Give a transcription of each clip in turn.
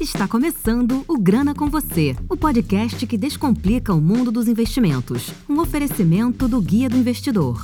Está começando o Grana com Você, o podcast que descomplica o mundo dos investimentos. Um oferecimento do Guia do Investidor.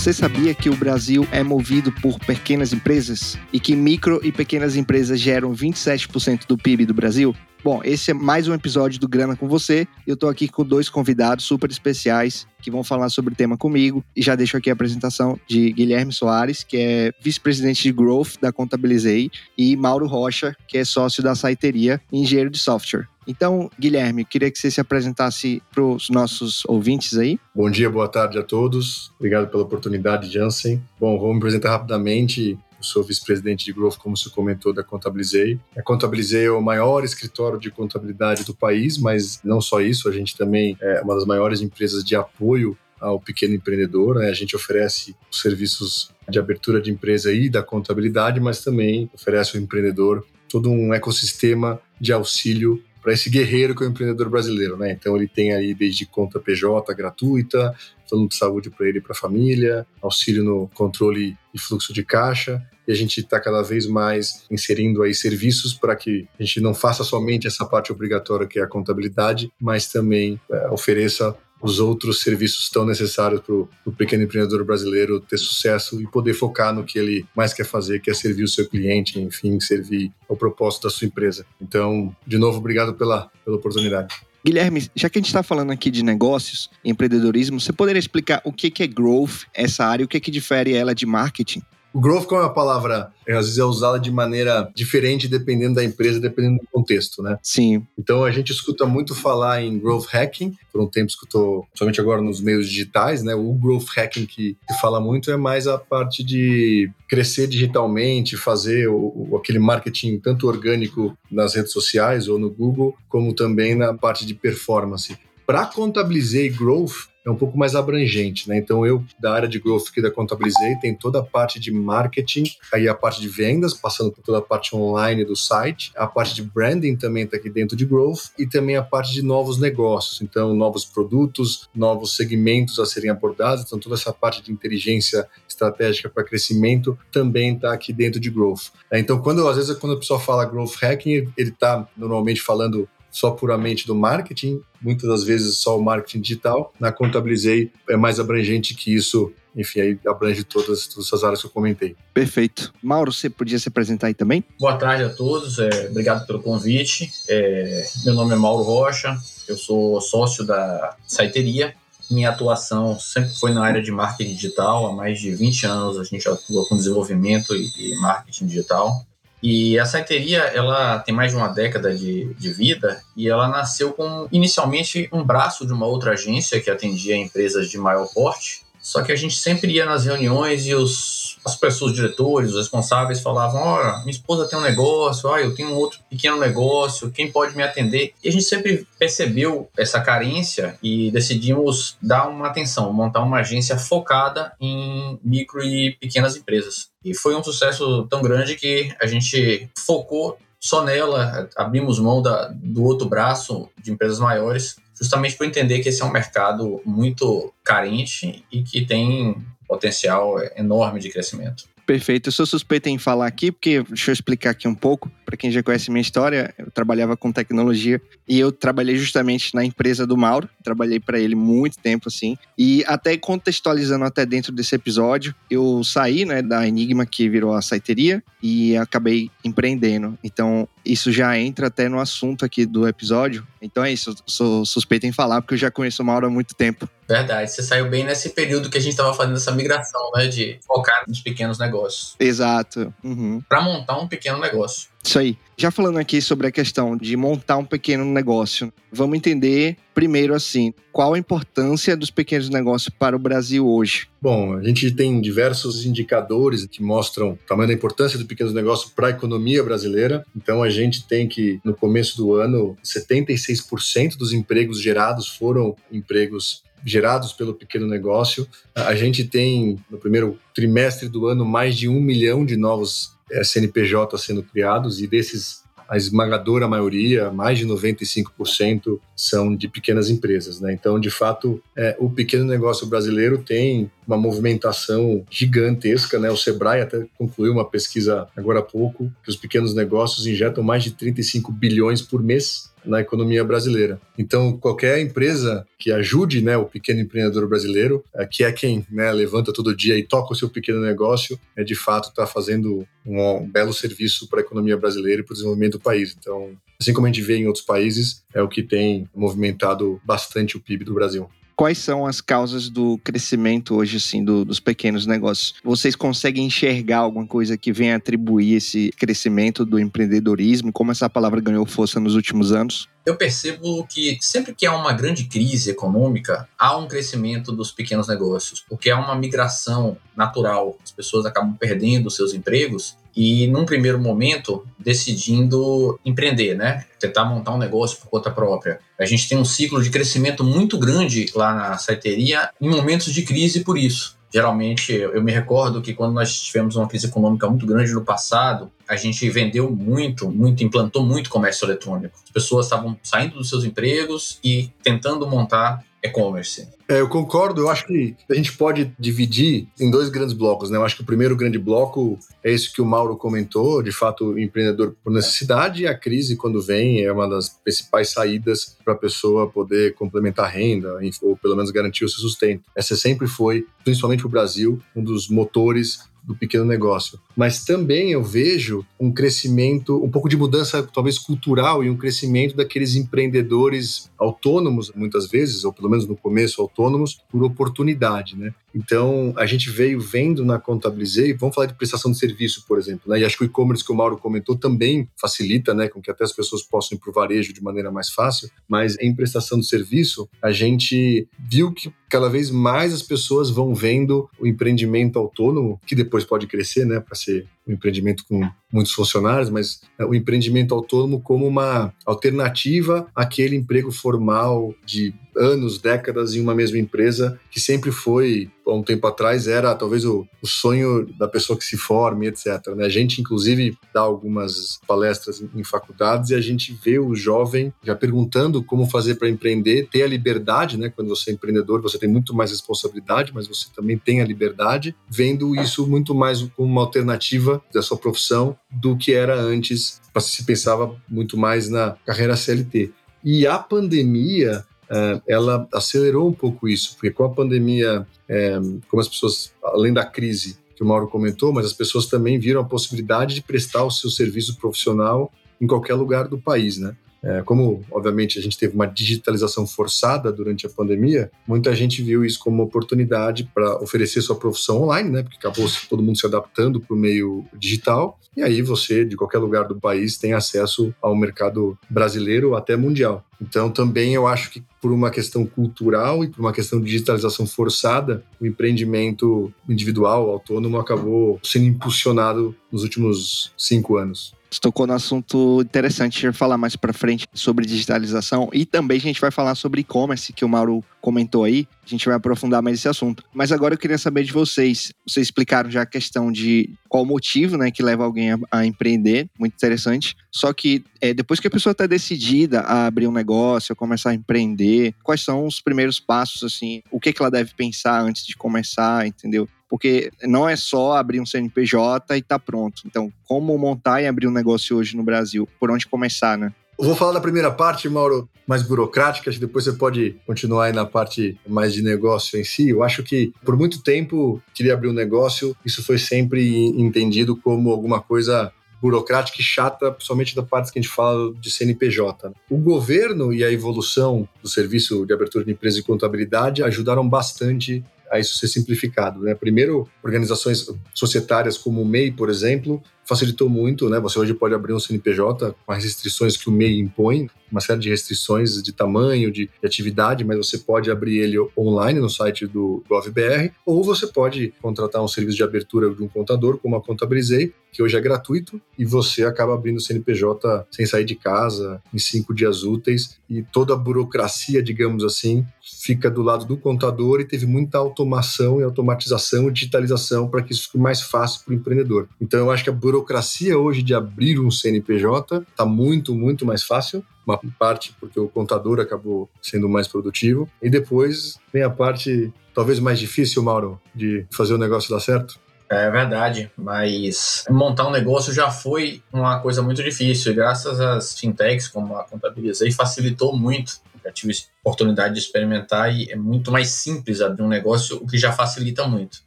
Você sabia que o Brasil é movido por pequenas empresas e que micro e pequenas empresas geram 27% do PIB do Brasil? Bom, esse é mais um episódio do Grana com você. Eu tô aqui com dois convidados super especiais que vão falar sobre o tema comigo. E já deixo aqui a apresentação de Guilherme Soares, que é vice-presidente de Growth da Contabilizei, e Mauro Rocha, que é sócio da Saiteria e engenheiro de software. Então, Guilherme, queria que você se apresentasse para os nossos ouvintes aí. Bom dia, boa tarde a todos. Obrigado pela oportunidade, Jansen. Bom, vamos me apresentar rapidamente. Eu sou vice-presidente de Growth, como você comentou, da Contabilizei. A Contabilizei é o maior escritório de contabilidade do país, mas não só isso, a gente também é uma das maiores empresas de apoio ao pequeno empreendedor. Né? A gente oferece os serviços de abertura de empresa e da contabilidade, mas também oferece ao empreendedor todo um ecossistema de auxílio para esse guerreiro que é o empreendedor brasileiro, né? Então ele tem aí desde conta PJ gratuita, plano de saúde para ele e para a família, auxílio no controle e fluxo de caixa, e a gente está cada vez mais inserindo aí serviços para que a gente não faça somente essa parte obrigatória que é a contabilidade, mas também é, ofereça os outros serviços tão necessários para o pequeno empreendedor brasileiro ter sucesso e poder focar no que ele mais quer fazer, que é servir o seu cliente, enfim, servir ao propósito da sua empresa. Então, de novo, obrigado pela, pela oportunidade. Guilherme, já que a gente está falando aqui de negócios, empreendedorismo, você poderia explicar o que é growth, essa área, o que, que difere ela de marketing? O growth, como é uma palavra, é, às vezes é usada de maneira diferente dependendo da empresa, dependendo do contexto, né? Sim. Então a gente escuta muito falar em growth hacking, por um tempo escutou, somente agora nos meios digitais, né? O growth hacking que se fala muito é mais a parte de crescer digitalmente, fazer o, o, aquele marketing tanto orgânico nas redes sociais ou no Google, como também na parte de performance. Para contabilizar growth, é um pouco mais abrangente, né? Então eu da área de growth que da contabilizei tem toda a parte de marketing, aí a parte de vendas, passando por toda a parte online do site, a parte de branding também está aqui dentro de growth e também a parte de novos negócios, então novos produtos, novos segmentos a serem abordados, então toda essa parte de inteligência estratégica para crescimento também está aqui dentro de growth. Então quando às vezes quando a pessoa fala growth hacking, ele está normalmente falando só puramente do marketing, muitas das vezes só o marketing digital. Na Contabilizei é mais abrangente que isso, enfim, aí abrange todas, todas essas áreas que eu comentei. Perfeito. Mauro, você podia se apresentar aí também? Boa tarde a todos, é, obrigado pelo convite. É, meu nome é Mauro Rocha, eu sou sócio da Saiteria. Minha atuação sempre foi na área de marketing digital, há mais de 20 anos a gente atua com desenvolvimento e, e marketing digital. E a saiteria, ela tem mais de uma década de, de vida e ela nasceu com, inicialmente, um braço de uma outra agência que atendia empresas de maior porte. Só que a gente sempre ia nas reuniões e os as pessoas, os diretores, os responsáveis falavam: Ó, minha esposa tem um negócio, ó, eu tenho um outro pequeno negócio, quem pode me atender? E a gente sempre percebeu essa carência e decidimos dar uma atenção, montar uma agência focada em micro e pequenas empresas. E foi um sucesso tão grande que a gente focou só nela, abrimos mão da, do outro braço de empresas maiores, justamente por entender que esse é um mercado muito carente e que tem potencial enorme de crescimento. Perfeito. Eu sou suspeito em falar aqui, porque deixa eu explicar aqui um pouco. Para quem já conhece minha história, eu trabalhava com tecnologia e eu trabalhei justamente na empresa do Mauro. Trabalhei para ele muito tempo, assim. E até contextualizando até dentro desse episódio, eu saí né, da Enigma, que virou a saiteria, e acabei empreendendo. Então, isso já entra até no assunto aqui do episódio. Então é isso, sou suspeito em falar, porque eu já conheço o Mauro há muito tempo. Verdade, você saiu bem nesse período que a gente estava fazendo essa migração, né? De focar nos pequenos negócios. Exato. Uhum. Para montar um pequeno negócio. Isso aí. Já falando aqui sobre a questão de montar um pequeno negócio, vamos entender primeiro assim, qual a importância dos pequenos negócios para o Brasil hoje? Bom, a gente tem diversos indicadores que mostram o tamanho da importância do pequeno negócio para a economia brasileira. Então a gente tem que no começo do ano, 76% dos empregos gerados foram empregos gerados pelo pequeno negócio. A gente tem, no primeiro trimestre do ano, mais de um milhão de novos CNPJ sendo criados e desses a esmagadora maioria, mais de 95%, são de pequenas empresas. Né? Então, de fato, é, o pequeno negócio brasileiro tem uma movimentação gigantesca. Né? O Sebrae até concluiu uma pesquisa agora há pouco que os pequenos negócios injetam mais de 35 bilhões por mês na economia brasileira. Então, qualquer empresa que ajude né, o pequeno empreendedor brasileiro, é, que é quem né, levanta todo dia e toca o seu pequeno negócio, é, de fato está fazendo um, belo serviço para a economia brasileira e para o desenvolvimento do país. Então, assim como a gente vê em outros países, é o que tem movimentado bastante o PIB do Brasil quais são as causas do crescimento hoje, assim, do, dos pequenos negócios? Vocês conseguem enxergar alguma coisa que venha atribuir esse crescimento do empreendedorismo? Como essa palavra ganhou força nos últimos anos? eu percebo que sempre que há uma grande crise econômica, há um crescimento dos pequenos negócios, porque há uma migração natural. As pessoas acabam perdendo seus empregos e, num primeiro momento, decidindo empreender, né? Tentar montar um negócio por conta própria. A gente tem um ciclo de crescimento muito grande lá na saiteria em momentos de crise por isso. Geralmente, eu me recordo que quando nós tivemos uma crise econômica muito grande no passado, a gente vendeu muito, muito, implantou muito comércio eletrônico. As pessoas estavam saindo dos seus empregos e tentando montar e-commerce. É, eu concordo, eu acho que a gente pode dividir em dois grandes blocos, né? Eu acho que o primeiro grande bloco é esse que o Mauro comentou, de fato, empreendedor por necessidade, e a crise, quando vem, é uma das principais saídas para a pessoa poder complementar a renda, ou pelo menos garantir o seu sustento. Essa sempre foi, principalmente o Brasil, um dos motores do pequeno negócio. Mas também eu vejo um crescimento, um pouco de mudança, talvez cultural, e um crescimento daqueles empreendedores autônomos, muitas vezes, ou pelo menos no começo autônomos, por oportunidade, né? Então, a gente veio vendo na Contabilizei, vamos falar de prestação de serviço, por exemplo, né? E acho que o e-commerce que o Mauro comentou também facilita, né, com que até as pessoas possam ir para o varejo de maneira mais fácil, mas em prestação de serviço, a gente viu que cada vez mais as pessoas vão vendo o empreendimento autônomo, que depois pode crescer, né, para ser um empreendimento com muitos funcionários, mas é, o empreendimento autônomo como uma alternativa àquele emprego formal de anos, décadas em uma mesma empresa, que sempre foi, há um tempo atrás, era talvez o, o sonho da pessoa que se forme, etc. Né? A gente, inclusive, dá algumas palestras em, em faculdades e a gente vê o jovem já perguntando como fazer para empreender, ter a liberdade, né? Quando você é empreendedor, você tem muito mais responsabilidade, mas você também tem a liberdade, vendo isso muito mais como uma alternativa da sua profissão do que era antes, se pensava muito mais na carreira CLT. E a pandemia, eh, ela acelerou um pouco isso, porque com a pandemia, eh, como as pessoas, além da crise que o Mauro comentou, mas as pessoas também viram a possibilidade de prestar o seu serviço profissional em qualquer lugar do país, né? É, como, obviamente, a gente teve uma digitalização forçada durante a pandemia, muita gente viu isso como uma oportunidade para oferecer sua profissão online, né? Porque acabou todo mundo se adaptando para o meio digital. E aí você, de qualquer lugar do país, tem acesso ao mercado brasileiro até mundial. Então, também eu acho que por uma questão cultural e por uma questão de digitalização forçada, o empreendimento individual, autônomo, acabou sendo impulsionado nos últimos cinco anos. Você tocou no assunto interessante, a gente vai falar mais para frente sobre digitalização e também a gente vai falar sobre e-commerce, que o Mauro comentou aí. A gente vai aprofundar mais esse assunto. Mas agora eu queria saber de vocês. Vocês explicaram já a questão de qual o motivo né, que leva alguém a, a empreender, muito interessante. Só que é, depois que a pessoa está decidida a abrir um negócio, a começar a empreender, quais são os primeiros passos, assim? O que, que ela deve pensar antes de começar, entendeu? porque não é só abrir um CNPJ e tá pronto. Então, como montar e abrir um negócio hoje no Brasil? Por onde começar, né? Eu vou falar da primeira parte, Mauro, mais burocrática, depois você pode continuar aí na parte mais de negócio em si. Eu acho que por muito tempo queria abrir um negócio, isso foi sempre entendido como alguma coisa burocrática e chata, principalmente da parte que a gente fala de CNPJ. O governo e a evolução do serviço de abertura de empresa e contabilidade ajudaram bastante a isso ser simplificado. Né? Primeiro, organizações societárias como o MEI, por exemplo, facilitou muito, né? Você hoje pode abrir um CNPJ com as restrições que o MEI impõe, uma série de restrições de tamanho, de, de atividade, mas você pode abrir ele online no site do GovBR, ou você pode contratar um serviço de abertura de um contador, como a Contabilizei, que hoje é gratuito, e você acaba abrindo o CNPJ sem sair de casa, em cinco dias úteis, e toda a burocracia, digamos assim, fica do lado do contador e teve muita automação e automatização e digitalização para que isso fique mais fácil para o empreendedor. Então, eu acho que a burocracia hoje de abrir um CNPJ está muito, muito mais fácil. Uma parte porque o contador acabou sendo mais produtivo. E depois vem a parte talvez mais difícil, Mauro, de fazer o negócio dar certo. É verdade, mas montar um negócio já foi uma coisa muito difícil. E graças às fintechs, como a Contabilizei, facilitou muito. Já tive oportunidade de experimentar e é muito mais simples abrir um negócio, o que já facilita muito.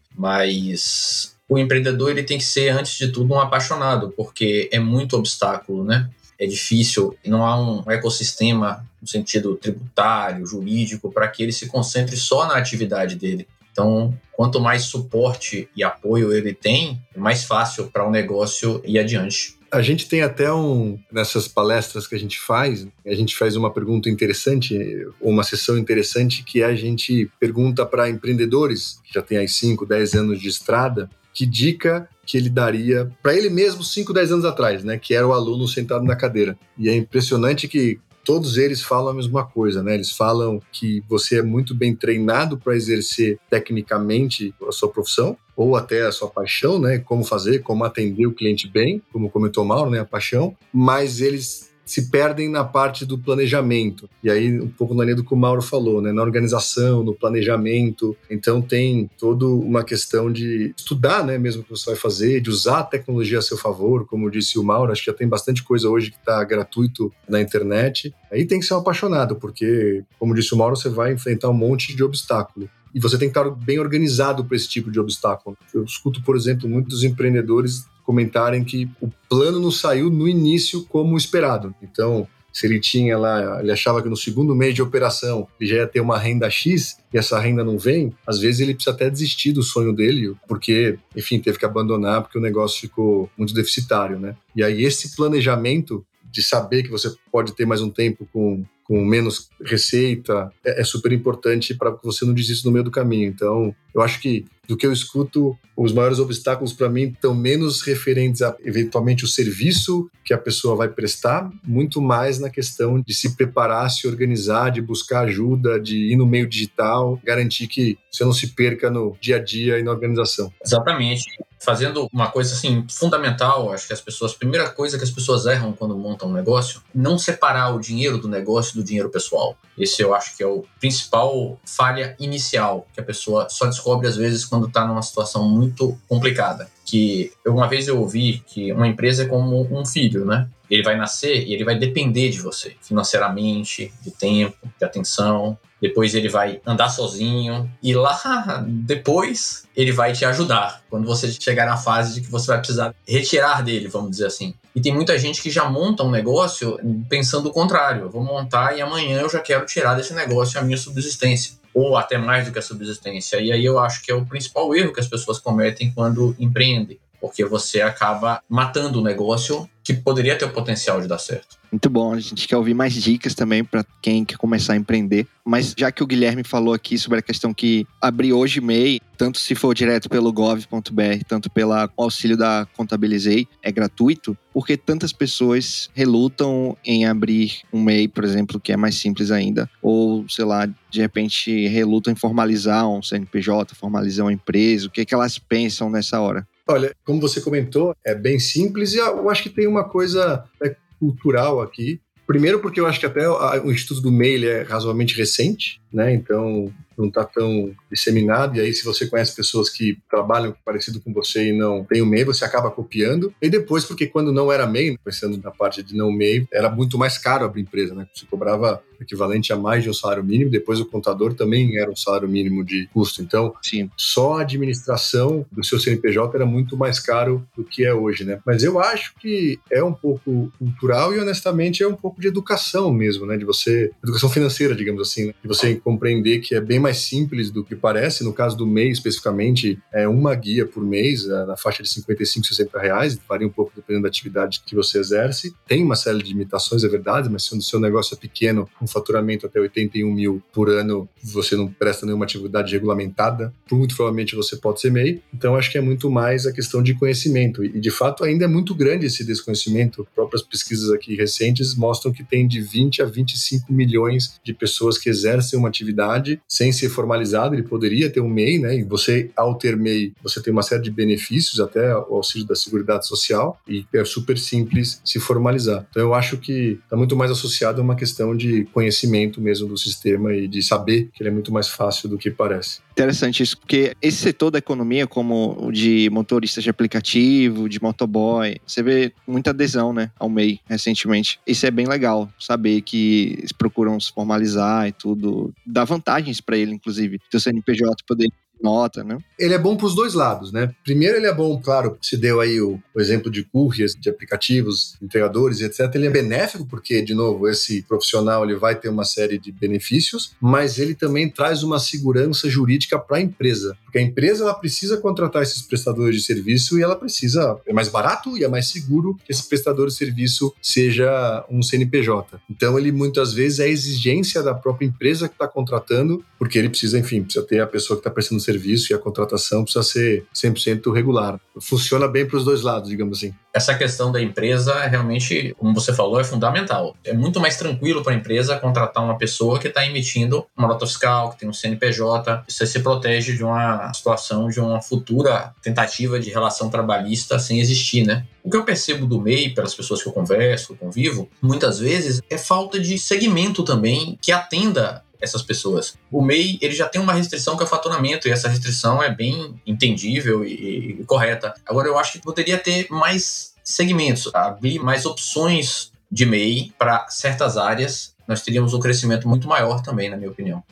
Mas o empreendedor ele tem que ser, antes de tudo, um apaixonado, porque é muito obstáculo, né? É difícil, não há um ecossistema no sentido tributário, jurídico, para que ele se concentre só na atividade dele. Então, quanto mais suporte e apoio ele tem, mais fácil para o um negócio ir adiante. A gente tem até um, nessas palestras que a gente faz, a gente faz uma pergunta interessante, uma sessão interessante, que é a gente pergunta para empreendedores, que já têm aí 5, 10 anos de estrada, que dica que ele daria para ele mesmo 5, 10 anos atrás, né? Que era o aluno sentado na cadeira. E é impressionante que todos eles falam a mesma coisa, né? Eles falam que você é muito bem treinado para exercer tecnicamente a sua profissão ou até a sua paixão, né? Como fazer, como atender o cliente bem, como comentou Mauro, né? A paixão, mas eles se perdem na parte do planejamento. E aí, um pouco na linha do que o Mauro falou, né? na organização, no planejamento. Então, tem toda uma questão de estudar né, mesmo o que você vai fazer, de usar a tecnologia a seu favor, como disse o Mauro. Acho que já tem bastante coisa hoje que está gratuito na internet. Aí tem que ser um apaixonado, porque, como disse o Mauro, você vai enfrentar um monte de obstáculo e você tem que estar bem organizado para esse tipo de obstáculo. Eu escuto, por exemplo, muitos empreendedores comentarem que o plano não saiu no início como esperado. Então, se ele tinha lá, ele achava que no segundo mês de operação ele já ia ter uma renda X e essa renda não vem, às vezes ele precisa até desistir do sonho dele, porque, enfim, teve que abandonar porque o negócio ficou muito deficitário, né? E aí esse planejamento de saber que você pode ter mais um tempo com com menos receita, é, é super importante para que você não desista no meio do caminho. Então, eu acho que do que eu escuto, os maiores obstáculos para mim estão menos referentes a eventualmente o serviço que a pessoa vai prestar, muito mais na questão de se preparar, se organizar, de buscar ajuda, de ir no meio digital, garantir que você não se perca no dia a dia e na organização. Exatamente fazendo uma coisa assim fundamental, acho que as pessoas, a primeira coisa que as pessoas erram quando montam um negócio, não separar o dinheiro do negócio do dinheiro pessoal. Esse eu acho que é o principal falha inicial que a pessoa só descobre às vezes quando está numa situação muito complicada. Que uma vez eu ouvi que uma empresa é como um filho, né? Ele vai nascer e ele vai depender de você financeiramente, de tempo, de atenção, depois ele vai andar sozinho e lá depois ele vai te ajudar quando você chegar na fase de que você vai precisar retirar dele, vamos dizer assim. E tem muita gente que já monta um negócio pensando o contrário, eu vou montar e amanhã eu já quero tirar desse negócio a minha subsistência ou até mais do que a subsistência. E aí eu acho que é o principal erro que as pessoas cometem quando empreendem, porque você acaba matando o negócio que poderia ter o potencial de dar certo. Muito bom, a gente quer ouvir mais dicas também para quem quer começar a empreender. Mas já que o Guilherme falou aqui sobre a questão que abrir hoje MEI, tanto se for direto pelo gov.br, tanto pelo auxílio da Contabilizei, é gratuito, porque tantas pessoas relutam em abrir um MEI, por exemplo, que é mais simples ainda, ou, sei lá, de repente relutam em formalizar um CNPJ, formalizar uma empresa, o que, é que elas pensam nessa hora? Olha, como você comentou, é bem simples e eu acho que tem uma coisa né, cultural aqui. Primeiro porque eu acho que até o Instituto do MEI é razoavelmente recente, né? Então não está tão disseminado. E aí, se você conhece pessoas que trabalham parecido com você e não tem o MEI, você acaba copiando. E depois, porque quando não era MEI, pensando na parte de não MEI, era muito mais caro abrir empresa, né? Você cobrava equivalente a mais de um salário mínimo, depois o contador também era um salário mínimo de custo. Então, Sim. só a administração do seu CNPJ era muito mais caro do que é hoje, né? Mas eu acho que é um pouco cultural e, honestamente, é um pouco de educação mesmo, né? De você, educação financeira, digamos assim, né? de você compreender que é bem mais simples do que parece. No caso do mês, especificamente, é uma guia por mês, é, na faixa de 55, 60 reais, varia um pouco dependendo da atividade que você exerce. Tem uma série de limitações, é verdade, mas se o seu negócio é pequeno, com faturamento até 81 mil por ano, você não presta nenhuma atividade regulamentada, muito provavelmente você pode ser MEI. Então, acho que é muito mais a questão de conhecimento. E, de fato, ainda é muito grande esse desconhecimento. Próprias pesquisas aqui recentes mostram que tem de 20 a 25 milhões de pessoas que exercem uma atividade sem ser formalizado, ele poderia ter um MEI, né? E você, ao ter MEI, você tem uma série de benefícios, até o auxílio da Seguridade Social, e é super simples se formalizar. Então, eu acho que está muito mais associado a uma questão de conhecimento mesmo do sistema e de saber que ele é muito mais fácil do que parece. Interessante isso, porque esse setor da economia, como o de motoristas de aplicativo, de motoboy, você vê muita adesão, né, ao MEI recentemente. Isso é bem legal, saber que eles procuram se formalizar e tudo. Dá vantagens para ele, inclusive. Se o CNPJ poder nota, né? Ele é bom para os dois lados, né? Primeiro, ele é bom, claro, se deu aí o, o exemplo de couriers, de aplicativos, entregadores, etc. Ele é benéfico porque, de novo, esse profissional ele vai ter uma série de benefícios, mas ele também traz uma segurança jurídica para a empresa, porque a empresa ela precisa contratar esses prestadores de serviço e ela precisa é mais barato e é mais seguro que esse prestador de serviço seja um CNPJ. Então, ele muitas vezes é exigência da própria empresa que está contratando, porque ele precisa, enfim, precisa ter a pessoa que está prestando serviço serviço e a contratação precisa ser 100% regular. Funciona bem para os dois lados, digamos assim. Essa questão da empresa, realmente, como você falou, é fundamental. É muito mais tranquilo para a empresa contratar uma pessoa que está emitindo uma nota fiscal, que tem um CNPJ. Você se protege de uma situação, de uma futura tentativa de relação trabalhista sem existir, né? O que eu percebo do MEI, pelas pessoas que eu converso, convivo, muitas vezes é falta de segmento também que atenda essas pessoas. O MEI ele já tem uma restrição que é o faturamento, e essa restrição é bem entendível e, e correta. Agora, eu acho que poderia ter mais segmentos, abrir mais opções de MEI para certas áreas, nós teríamos um crescimento muito maior também, na minha opinião.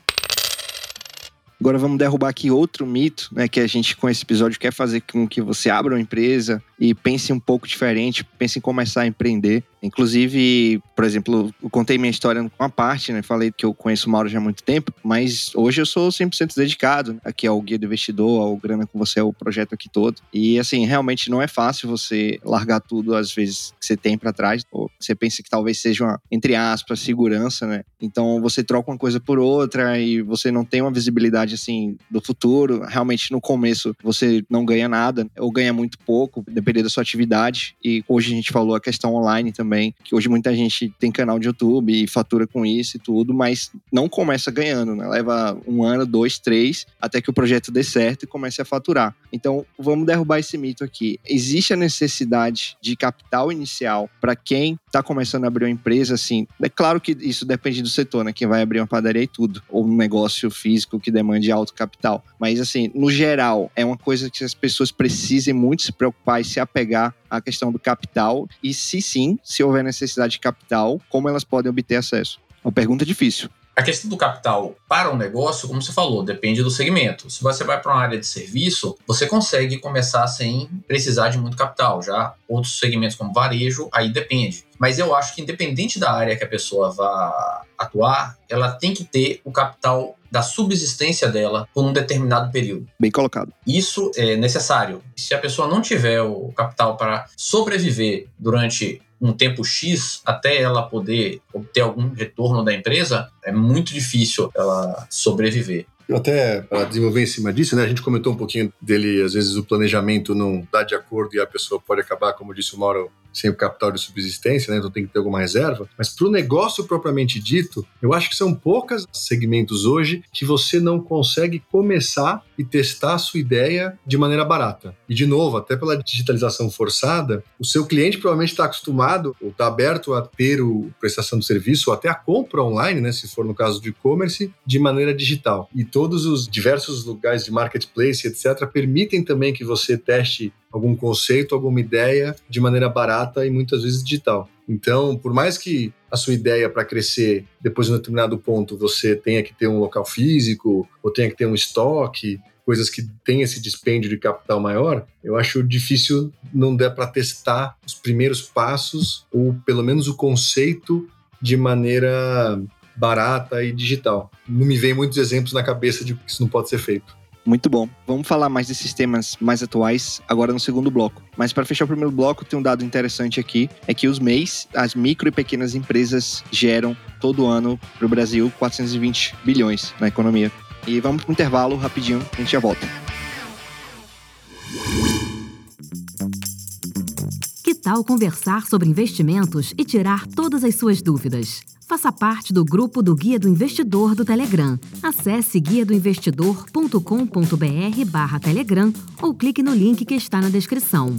Agora vamos derrubar aqui outro mito, né, que a gente com esse episódio quer fazer com que você abra uma empresa e pense um pouco diferente, pense em começar a empreender. Inclusive, por exemplo, eu contei minha história com uma parte, né? Falei que eu conheço o Mauro já há muito tempo, mas hoje eu sou 100% dedicado aqui ao Guia do Investidor, ao Grana com Você, ao projeto aqui todo. E, assim, realmente não é fácil você largar tudo, às vezes, que você tem para trás. Ou você pensa que talvez seja uma, entre aspas, segurança, né? Então, você troca uma coisa por outra e você não tem uma visibilidade, assim, do futuro. Realmente, no começo, você não ganha nada ou ganha muito pouco, dependendo da sua atividade. E hoje a gente falou a questão online também que hoje muita gente tem canal de YouTube e fatura com isso e tudo, mas não começa ganhando, né? Leva um ano, dois, três, até que o projeto dê certo e comece a faturar. Então, vamos derrubar esse mito aqui. Existe a necessidade de capital inicial para quem está começando a abrir uma empresa, assim. É claro que isso depende do setor, né? Quem vai abrir uma padaria e tudo, ou um negócio físico que demande alto capital. Mas, assim, no geral, é uma coisa que as pessoas precisem muito se preocupar e se apegar à questão do capital. E se sim, se houver necessidade de capital, como elas podem obter acesso? Uma pergunta difícil. A questão do capital para um negócio, como você falou, depende do segmento. Se você vai para uma área de serviço, você consegue começar sem precisar de muito capital. Já outros segmentos como varejo, aí depende. Mas eu acho que independente da área que a pessoa vá atuar, ela tem que ter o capital da subsistência dela por um determinado período. Bem colocado. Isso é necessário. Se a pessoa não tiver o capital para sobreviver durante um tempo X até ela poder obter algum retorno da empresa, é muito difícil ela sobreviver. Eu até, para desenvolver em cima disso, né, a gente comentou um pouquinho dele, às vezes o planejamento não dá de acordo e a pessoa pode acabar, como disse o Mauro, sem o capital de subsistência, né? Então tem que ter alguma reserva. Mas para o negócio propriamente dito, eu acho que são poucos segmentos hoje que você não consegue começar e testar a sua ideia de maneira barata. E de novo, até pela digitalização forçada, o seu cliente provavelmente está acostumado ou está aberto a ter o prestação de serviço ou até a compra online, né? Se for no caso de e-commerce, de maneira digital. E todos os diversos lugares de marketplace, etc., permitem também que você teste algum conceito, alguma ideia de maneira barata e muitas vezes digital. Então, por mais que a sua ideia para crescer depois de um determinado ponto você tenha que ter um local físico ou tenha que ter um estoque, coisas que têm esse dispêndio de capital maior, eu acho difícil não der para testar os primeiros passos ou pelo menos o conceito de maneira barata e digital. Não me vem muitos exemplos na cabeça de que isso não pode ser feito. Muito bom. Vamos falar mais desses temas mais atuais agora no segundo bloco. Mas para fechar o primeiro bloco, tem um dado interessante aqui: é que os MEIs, as micro e pequenas empresas, geram todo ano para o Brasil 420 bilhões na economia. E vamos para um intervalo rapidinho, a gente já volta. Tal conversar sobre investimentos e tirar todas as suas dúvidas? Faça parte do grupo do Guia do Investidor do Telegram. Acesse guiadoinvestidor.com.br barra Telegram ou clique no link que está na descrição.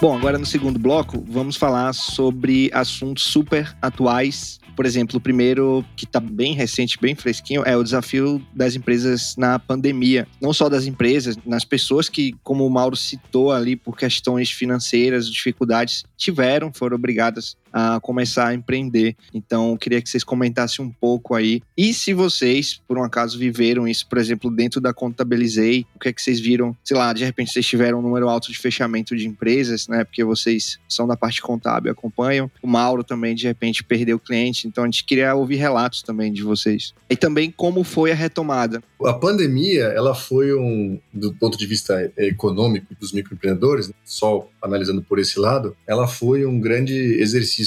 Bom, agora no segundo bloco, vamos falar sobre assuntos super atuais por exemplo, o primeiro, que está bem recente, bem fresquinho, é o desafio das empresas na pandemia. Não só das empresas, nas pessoas que, como o Mauro citou ali, por questões financeiras, dificuldades, tiveram, foram obrigadas a começar a empreender. Então, queria que vocês comentassem um pouco aí. E se vocês, por um acaso, viveram isso, por exemplo, dentro da Contabilizei, o que é que vocês viram? Sei lá, de repente vocês tiveram um número alto de fechamento de empresas, né? Porque vocês são da parte contábil, acompanham. O Mauro também, de repente, perdeu cliente. Então, a gente queria ouvir relatos também de vocês. E também como foi a retomada. A pandemia, ela foi um, do ponto de vista econômico dos microempreendedores, só analisando por esse lado, ela foi um grande exercício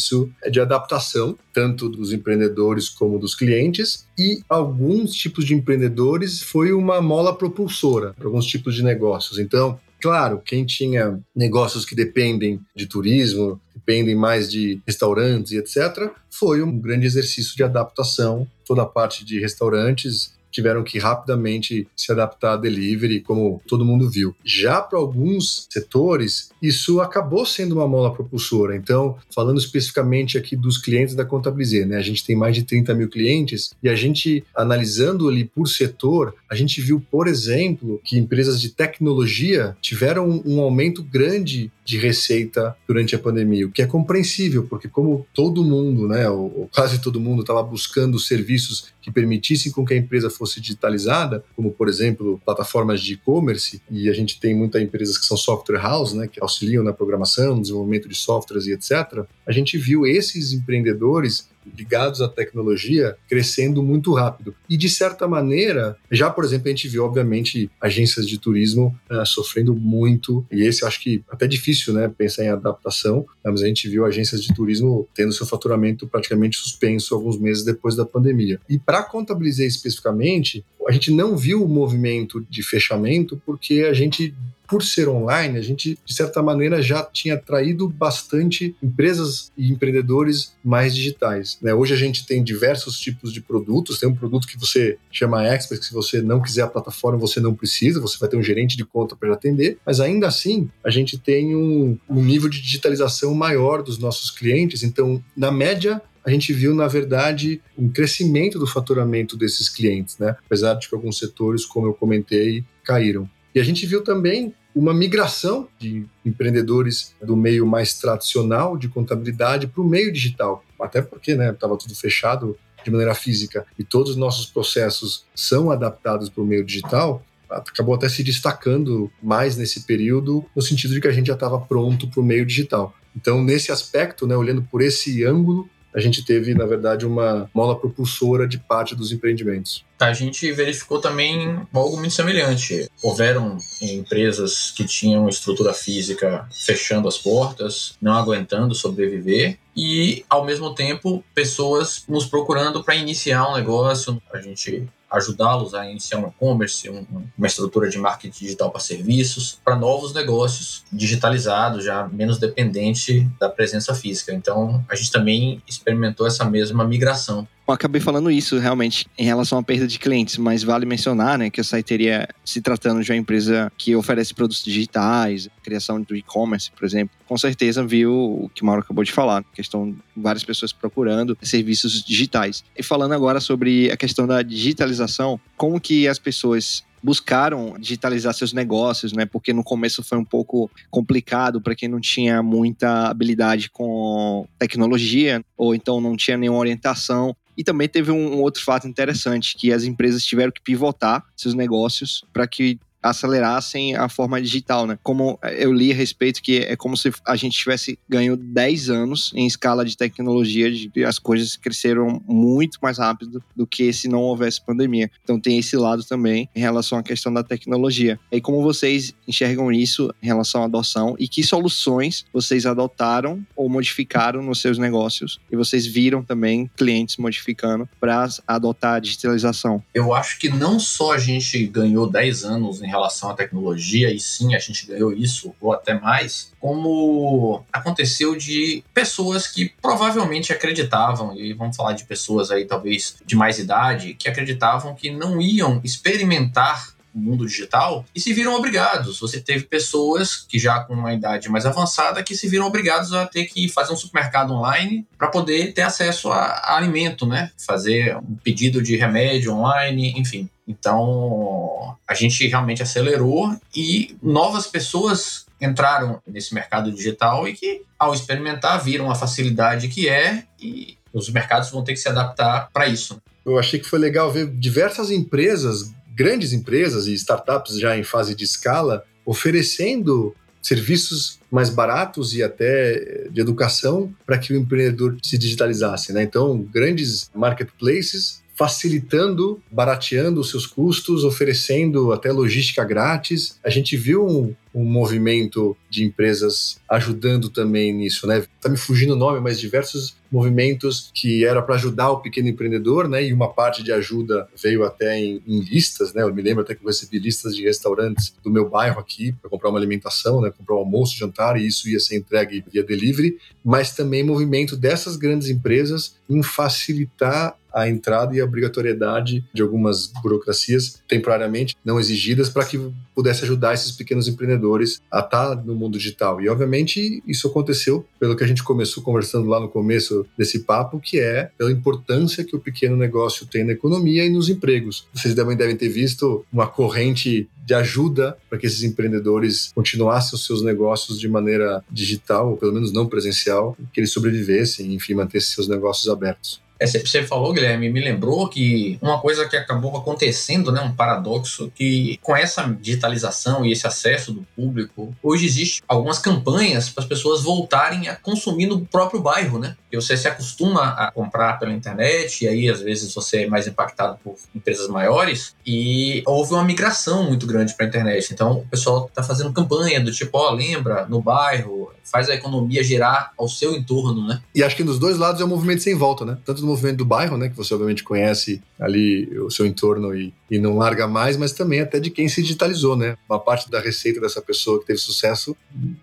de adaptação, tanto dos empreendedores como dos clientes, e alguns tipos de empreendedores foi uma mola propulsora para alguns tipos de negócios. Então, Claro, quem tinha negócios que dependem de turismo, dependem mais de restaurantes e etc., foi um grande exercício de adaptação. Toda a parte de restaurantes tiveram que rapidamente se adaptar a delivery, como todo mundo viu. Já para alguns setores, isso acabou sendo uma mola propulsora. Então, falando especificamente aqui dos clientes da Contabilizê, né? A gente tem mais de 30 mil clientes e a gente, analisando ali por setor, a gente viu, por exemplo, que empresas de tecnologia tiveram um aumento grande de receita durante a pandemia, o que é compreensível, porque como todo mundo, né, ou quase todo mundo estava buscando serviços que permitissem com que a empresa fosse digitalizada, como por exemplo plataformas de e-commerce, e a gente tem muitas empresas que são software house, né, que auxiliam na programação, no desenvolvimento de softwares e etc. A gente viu esses empreendedores ligados à tecnologia crescendo muito rápido. E, de certa maneira, já, por exemplo, a gente viu, obviamente, agências de turismo uh, sofrendo muito, e esse acho que até difícil, né, pensar em adaptação, né, mas a gente viu agências de turismo tendo seu faturamento praticamente suspenso alguns meses depois da pandemia. E para contabilizar especificamente, a gente não viu o movimento de fechamento porque a gente por ser online, a gente, de certa maneira, já tinha atraído bastante empresas e empreendedores mais digitais. Né? Hoje a gente tem diversos tipos de produtos. Tem um produto que você chama Expert, que se você não quiser a plataforma, você não precisa, você vai ter um gerente de conta para atender. Mas ainda assim, a gente tem um, um nível de digitalização maior dos nossos clientes. Então, na média, a gente viu, na verdade, um crescimento do faturamento desses clientes, né? apesar de que alguns setores, como eu comentei, caíram. E a gente viu também uma migração de empreendedores do meio mais tradicional de contabilidade para o meio digital. Até porque estava né, tudo fechado de maneira física e todos os nossos processos são adaptados para o meio digital, acabou até se destacando mais nesse período, no sentido de que a gente já estava pronto para o meio digital. Então, nesse aspecto, né, olhando por esse ângulo, a gente teve, na verdade, uma mola propulsora de parte dos empreendimentos. A gente verificou também algo muito semelhante. Houveram empresas que tinham estrutura física fechando as portas, não aguentando sobreviver, e, ao mesmo tempo, pessoas nos procurando para iniciar um negócio. A gente ajudá-los a iniciar um e-commerce, um, uma estrutura de marketing digital para serviços, para novos negócios digitalizados, já menos dependente da presença física. Então, a gente também experimentou essa mesma migração eu acabei falando isso realmente em relação à perda de clientes, mas vale mencionar né, que a Saiteria, se tratando de uma empresa que oferece produtos digitais, criação do e-commerce, por exemplo, com certeza viu o que o Mauro acabou de falar, questão de várias pessoas procurando serviços digitais. E falando agora sobre a questão da digitalização, como que as pessoas buscaram digitalizar seus negócios, né? Porque no começo foi um pouco complicado para quem não tinha muita habilidade com tecnologia ou então não tinha nenhuma orientação. E também teve um, outro fato interessante, que as empresas tiveram que pivotar seus negócios para que acelerassem a forma digital, né? Como eu li a respeito que é como se a gente tivesse ganho 10 anos em escala de tecnologia, de, as coisas cresceram muito mais rápido do que se não houvesse pandemia. Então tem esse lado também em relação à questão da tecnologia. E como vocês enxergam isso em relação à adoção e que soluções vocês adotaram ou modificaram nos seus negócios e vocês viram também clientes modificando para adotar a digitalização? Eu acho que não só a gente ganhou 10 anos em relação à tecnologia, e sim, a gente ganhou isso, ou até mais, como aconteceu de pessoas que provavelmente acreditavam, e vamos falar de pessoas aí talvez de mais idade, que acreditavam que não iam experimentar mundo digital e se viram obrigados. Você teve pessoas que já com uma idade mais avançada que se viram obrigados a ter que fazer um supermercado online para poder ter acesso a, a, alimento, né? Fazer um pedido de remédio online, enfim. Então, a gente realmente acelerou e novas pessoas entraram nesse mercado digital e que, ao experimentar, viram a facilidade que é e os mercados vão ter que se adaptar para isso. Eu achei que foi legal ver diversas empresas grandes empresas e startups já em fase de escala oferecendo serviços mais baratos e até de educação para que o empreendedor se digitalizasse. Né? Então, grandes marketplaces facilitando, barateando os seus custos, oferecendo até logística grátis. A gente viu um, um movimento de empresas ajudando também nisso, né? Tá me fugindo o nome, mas diversos movimentos que era para ajudar o pequeno empreendedor, né? E uma parte de ajuda veio até em, em, listas, né? Eu me lembro até que eu recebi listas de restaurantes do meu bairro aqui para comprar uma alimentação, né? Comprar um almoço, jantar e isso ia ser entregue via delivery, mas também movimento dessas grandes empresas em facilitar a entrada e a obrigatoriedade de algumas burocracias temporariamente não exigidas para que pudesse ajudar esses pequenos empreendedores a estar no mundo digital. E, obviamente, isso aconteceu pelo que a gente começou conversando lá no começo desse papo, que é pela importância que o pequeno negócio tem na economia e nos empregos. Vocês também devem ter visto uma corrente de ajuda para que esses empreendedores continuassem os seus negócios de maneira digital, ou pelo menos não presencial, que eles sobrevivessem, enfim, mantessem seus negócios abertos. É, você falou, Guilherme, me lembrou que uma coisa que acabou acontecendo, né, um paradoxo, que com essa digitalização e esse acesso do público, hoje existe algumas campanhas para as pessoas voltarem a consumir no próprio bairro, né? E você se acostuma a comprar pela internet, e aí às vezes você é mais impactado por empresas maiores, e houve uma migração muito grande para a internet. Então o pessoal está fazendo campanha do tipo, ó, oh, lembra, no bairro, faz a economia girar ao seu entorno, né? E acho que dos dois lados é um movimento sem volta, né? Tanto do movimento do bairro, né, que você obviamente conhece ali o seu entorno e, e não larga mais, mas também até de quem se digitalizou, né? Uma parte da receita dessa pessoa que teve sucesso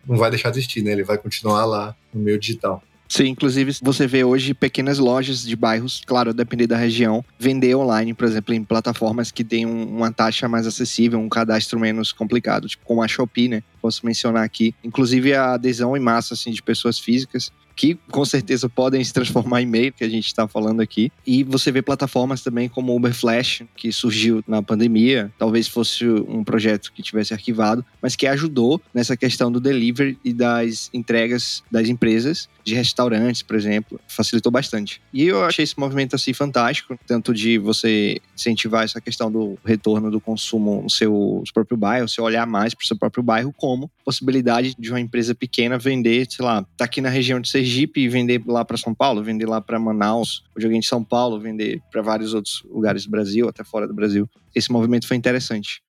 não vai deixar de existir, né? Ele vai continuar lá no meio digital. Sim, inclusive você vê hoje pequenas lojas de bairros, claro, depender da região, vender online, por exemplo, em plataformas que têm um, uma taxa mais acessível, um cadastro menos complicado, tipo como a Shopee, né? Posso mencionar aqui. Inclusive a adesão em massa assim, de pessoas físicas que com certeza podem se transformar em meio que a gente está falando aqui. E você vê plataformas também como Uber Flash, que surgiu na pandemia, talvez fosse um projeto que tivesse arquivado, mas que ajudou nessa questão do delivery e das entregas das empresas, de restaurantes, por exemplo, facilitou bastante. E eu achei esse movimento assim fantástico, tanto de você incentivar essa questão do retorno do consumo no seu próprio bairro, você olhar mais para o seu próprio bairro, como possibilidade de uma empresa pequena vender, sei lá, tá aqui na região de Sergipe e vender lá para São Paulo, vender lá para Manaus, de alguém de São Paulo, vender para vários outros lugares do Brasil, até fora do Brasil. Esse movimento foi interessante.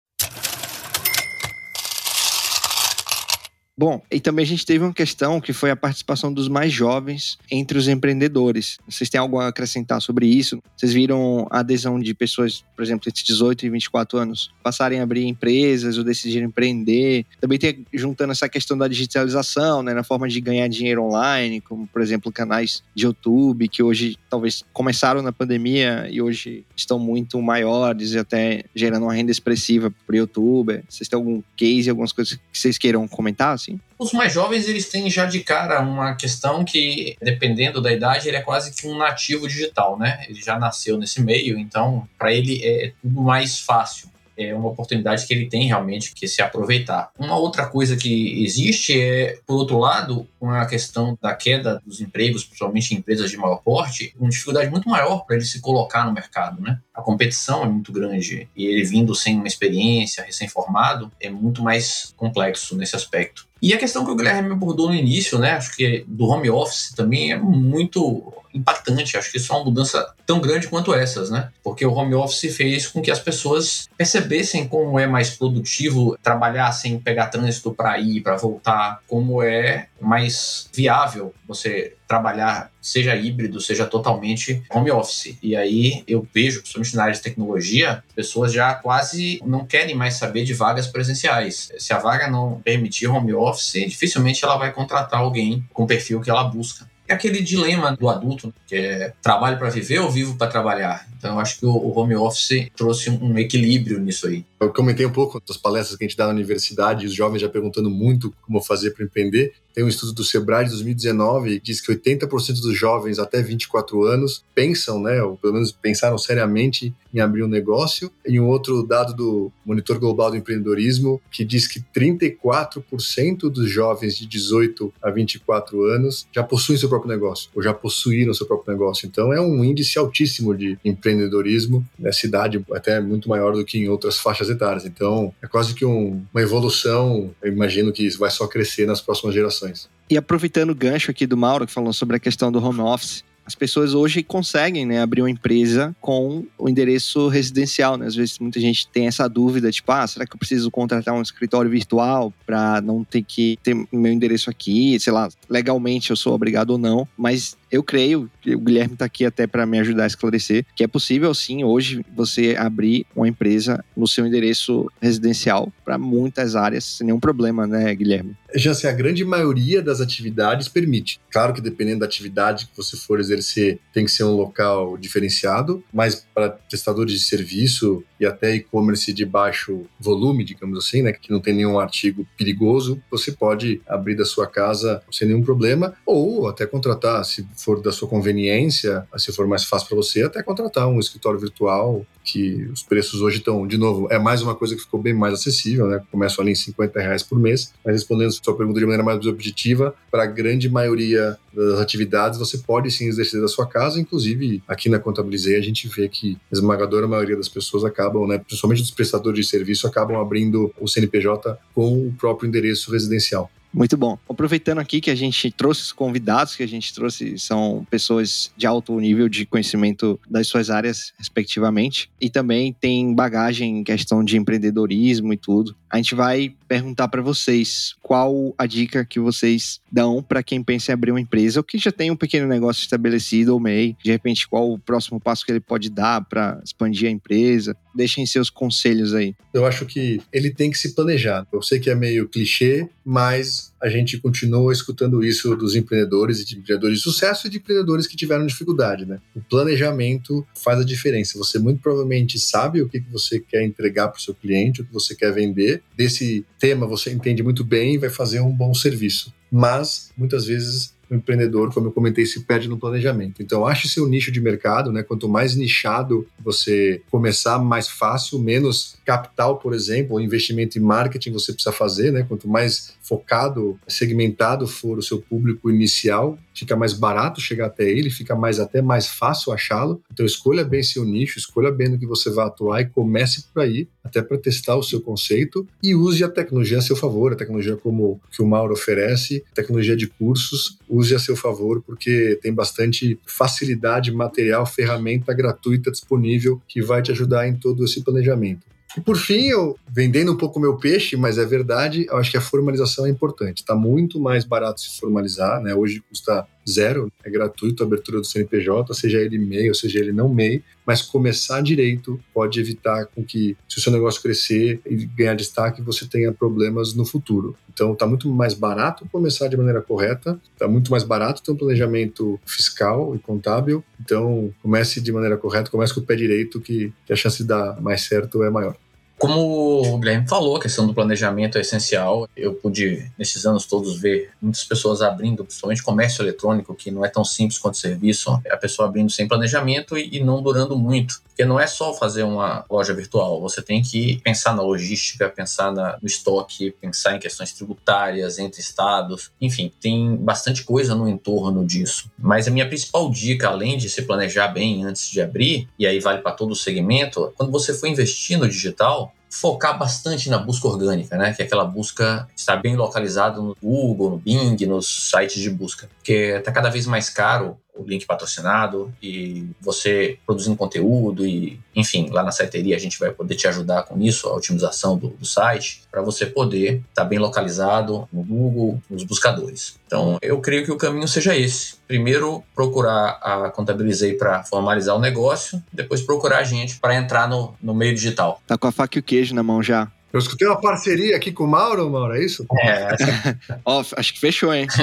Bom, e também a gente teve uma questão que foi a participação dos mais jovens entre os empreendedores. Vocês têm algo a acrescentar sobre isso? Vocês viram a adesão de pessoas, por exemplo, entre 18 e 24 anos, passarem a abrir empresas ou decidirem empreender? Também tem juntando essa questão da digitalização, né, na forma de ganhar dinheiro online, como, por exemplo, canais de YouTube, que hoje talvez começaram na pandemia e hoje estão muito maiores e até gerando uma renda expressiva por YouTube. Vocês têm algum case, algumas coisas que vocês queiram comentar? Assim? Os mais jovens, eles têm já de cara uma questão que, dependendo da idade, ele é quase que um nativo digital, né? Ele já nasceu nesse meio, então, para ele é tudo mais fácil é uma oportunidade que ele tem realmente que se aproveitar. Uma outra coisa que existe é, por outro lado, uma questão da queda dos empregos, principalmente em empresas de maior porte, uma dificuldade muito maior para ele se colocar no mercado, né? A competição é muito grande e ele vindo sem uma experiência, recém-formado, é muito mais complexo nesse aspecto. E a questão que o Guilherme abordou no início, né, acho que do home office também é muito impactante. Acho que isso é uma mudança tão grande quanto essas, né? Porque o home office fez com que as pessoas percebessem como é mais produtivo trabalhar sem pegar trânsito para ir, para voltar, como é mais viável você trabalhar, seja híbrido, seja totalmente home office. E aí eu vejo, principalmente na área de tecnologia, pessoas já quase não querem mais saber de vagas presenciais. Se a vaga não permitir home office, dificilmente ela vai contratar alguém com o perfil que ela busca é aquele dilema do adulto, que é trabalho para viver ou vivo para trabalhar. Então, eu acho que o home office trouxe um equilíbrio nisso aí. Eu comentei um pouco das palestras que a gente dá na universidade, os jovens já perguntando muito como fazer para empreender. Tem um estudo do Sebrae de 2019 que diz que 80% dos jovens até 24 anos pensam, né, ou pelo menos pensaram seriamente em abrir um negócio. E um outro dado do Monitor Global do Empreendedorismo que diz que 34% dos jovens de 18 a 24 anos já possuem seu próprio negócio, ou já possuíram seu próprio negócio. Então é um índice altíssimo de empreendedorismo nessa idade, até muito maior do que em outras faixas etárias. Então é quase que um, uma evolução, eu imagino que isso vai só crescer nas próximas gerações. E aproveitando o gancho aqui do Mauro, que falou sobre a questão do home office, as pessoas hoje conseguem né, abrir uma empresa com o endereço residencial. Né? Às vezes muita gente tem essa dúvida, tipo, ah, será que eu preciso contratar um escritório virtual para não ter que ter meu endereço aqui? Sei lá, legalmente eu sou obrigado ou não. Mas eu creio, o Guilherme está aqui até para me ajudar a esclarecer, que é possível sim hoje você abrir uma empresa no seu endereço residencial para muitas áreas sem nenhum problema, né, Guilherme? Já sei, a grande maioria das atividades permite. Claro que dependendo da atividade que você for exercer, tem que ser um local diferenciado, mas para testadores de serviço e até e-commerce de baixo volume, digamos assim, né, que não tem nenhum artigo perigoso, você pode abrir da sua casa sem nenhum problema ou até contratar, se for da sua conveniência, se for mais fácil para você, até contratar um escritório virtual, que os preços hoje estão, de novo, é mais uma coisa que ficou bem mais acessível, né? Começam ali em 50 reais por mês. Mas respondendo sua pergunta de maneira mais objetiva, para a grande maioria das atividades, você pode sim exercer da sua casa, inclusive aqui na Contabilizei a gente vê que a esmagadora maioria das pessoas acabam, né, principalmente dos prestadores de serviço, acabam abrindo o CNPJ com o próprio endereço residencial. Muito bom. Aproveitando aqui que a gente trouxe os convidados, que a gente trouxe são pessoas de alto nível de conhecimento das suas áreas, respectivamente, e também tem bagagem em questão de empreendedorismo e tudo. A gente vai perguntar para vocês qual a dica que vocês dão para quem pensa em abrir uma empresa ou que já tem um pequeno negócio estabelecido ou meio, de repente qual o próximo passo que ele pode dar para expandir a empresa. Deixem seus conselhos aí. Eu acho que ele tem que se planejar. Eu sei que é meio clichê, mas a gente continua escutando isso dos empreendedores e de empreendedores de sucesso e de empreendedores que tiveram dificuldade, né? O planejamento faz a diferença. Você muito provavelmente sabe o que você quer entregar para o seu cliente, o que você quer vender. Desse tema você entende muito bem e vai fazer um bom serviço. Mas muitas vezes o empreendedor, como eu comentei, se perde no planejamento. Então, ache seu nicho de mercado, né? Quanto mais nichado você começar, mais fácil, menos capital, por exemplo, ou investimento em marketing você precisa fazer, né? Quanto mais focado, segmentado for o seu público inicial, fica mais barato chegar até ele, fica mais até mais fácil achá-lo. Então, escolha bem seu nicho, escolha bem no que você vai atuar e comece por aí, até para testar o seu conceito e use a tecnologia a seu favor, a tecnologia como que o Mauro oferece, tecnologia de cursos, use a seu favor, porque tem bastante facilidade material, ferramenta gratuita disponível que vai te ajudar em todo esse planejamento. E por fim, eu vendendo um pouco meu peixe, mas é verdade, eu acho que a formalização é importante. Está muito mais barato se formalizar, né? Hoje custa zero, é gratuito a abertura do CNPJ, seja ele MEI ou seja ele não MEI, mas começar direito pode evitar com que, se o seu negócio crescer e ganhar destaque, você tenha problemas no futuro. Então, está muito mais barato começar de maneira correta, está muito mais barato ter um planejamento fiscal e contábil. Então, comece de maneira correta, comece com o pé direito, que, que a chance de dar mais certo é maior. Como o Guilherme falou, a questão do planejamento é essencial. Eu pude, nesses anos todos, ver muitas pessoas abrindo, principalmente comércio eletrônico, que não é tão simples quanto serviço, a pessoa abrindo sem planejamento e, não durando muito. Porque não é só fazer uma loja virtual, você tem que pensar na logística, pensar no estoque, pensar em questões tributárias entre estados. Enfim, tem bastante coisa no entorno disso. Mas a minha principal dica, além de se planejar bem antes de abrir, e aí vale para todo o segmento, quando você for investir no digital, focar bastante na busca orgânica, né? Que é aquela busca estar bem localizada no Google, no Bing, nos sites de busca. Porque está cada vez mais caro o link patrocinado e você produzindo conteúdo e, enfim, lá na saiteria a gente vai poder te ajudar com isso, a otimização do, do site, para você poder estar tá bem localizado no Google, nos buscadores. Então, eu creio que o caminho seja esse. Primeiro, procurar a Contabilizei para formalizar o negócio, depois procurar a gente para entrar no, no meio digital. Tá com a faca e o queijo na mão já. Eu escutei uma parceria aqui com o Mauro, Mauro, é isso? É. Ó, acho que fechou, hein?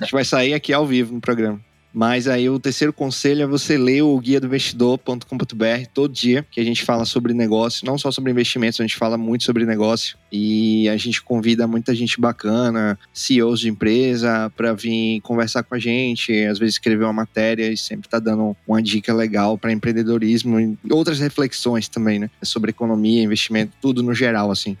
a gente vai sair aqui ao vivo no programa. Mas aí o terceiro conselho é você ler o guia do investidor.com.br todo dia, que a gente fala sobre negócio, não só sobre investimentos, a gente fala muito sobre negócio e a gente convida muita gente bacana, CEOs de empresa, para vir conversar com a gente, às vezes escrever uma matéria e sempre tá dando uma dica legal para empreendedorismo e outras reflexões também, né? Sobre economia, investimento, tudo no geral, assim.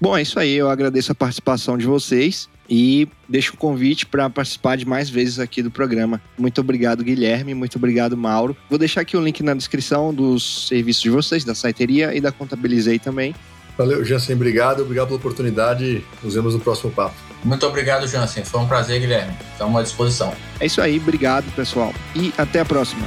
Bom, é isso aí. Eu agradeço a participação de vocês e deixo o convite para participar de mais vezes aqui do programa. Muito obrigado, Guilherme. Muito obrigado, Mauro. Vou deixar aqui o link na descrição dos serviços de vocês, da Saiteria e da Contabilizei também. Valeu, Jansen. Obrigado. Obrigado pela oportunidade. Nos vemos no próximo papo. Muito obrigado, Jansen. Foi um prazer, Guilherme. Estamos à disposição. É isso aí. Obrigado, pessoal. E até a próxima.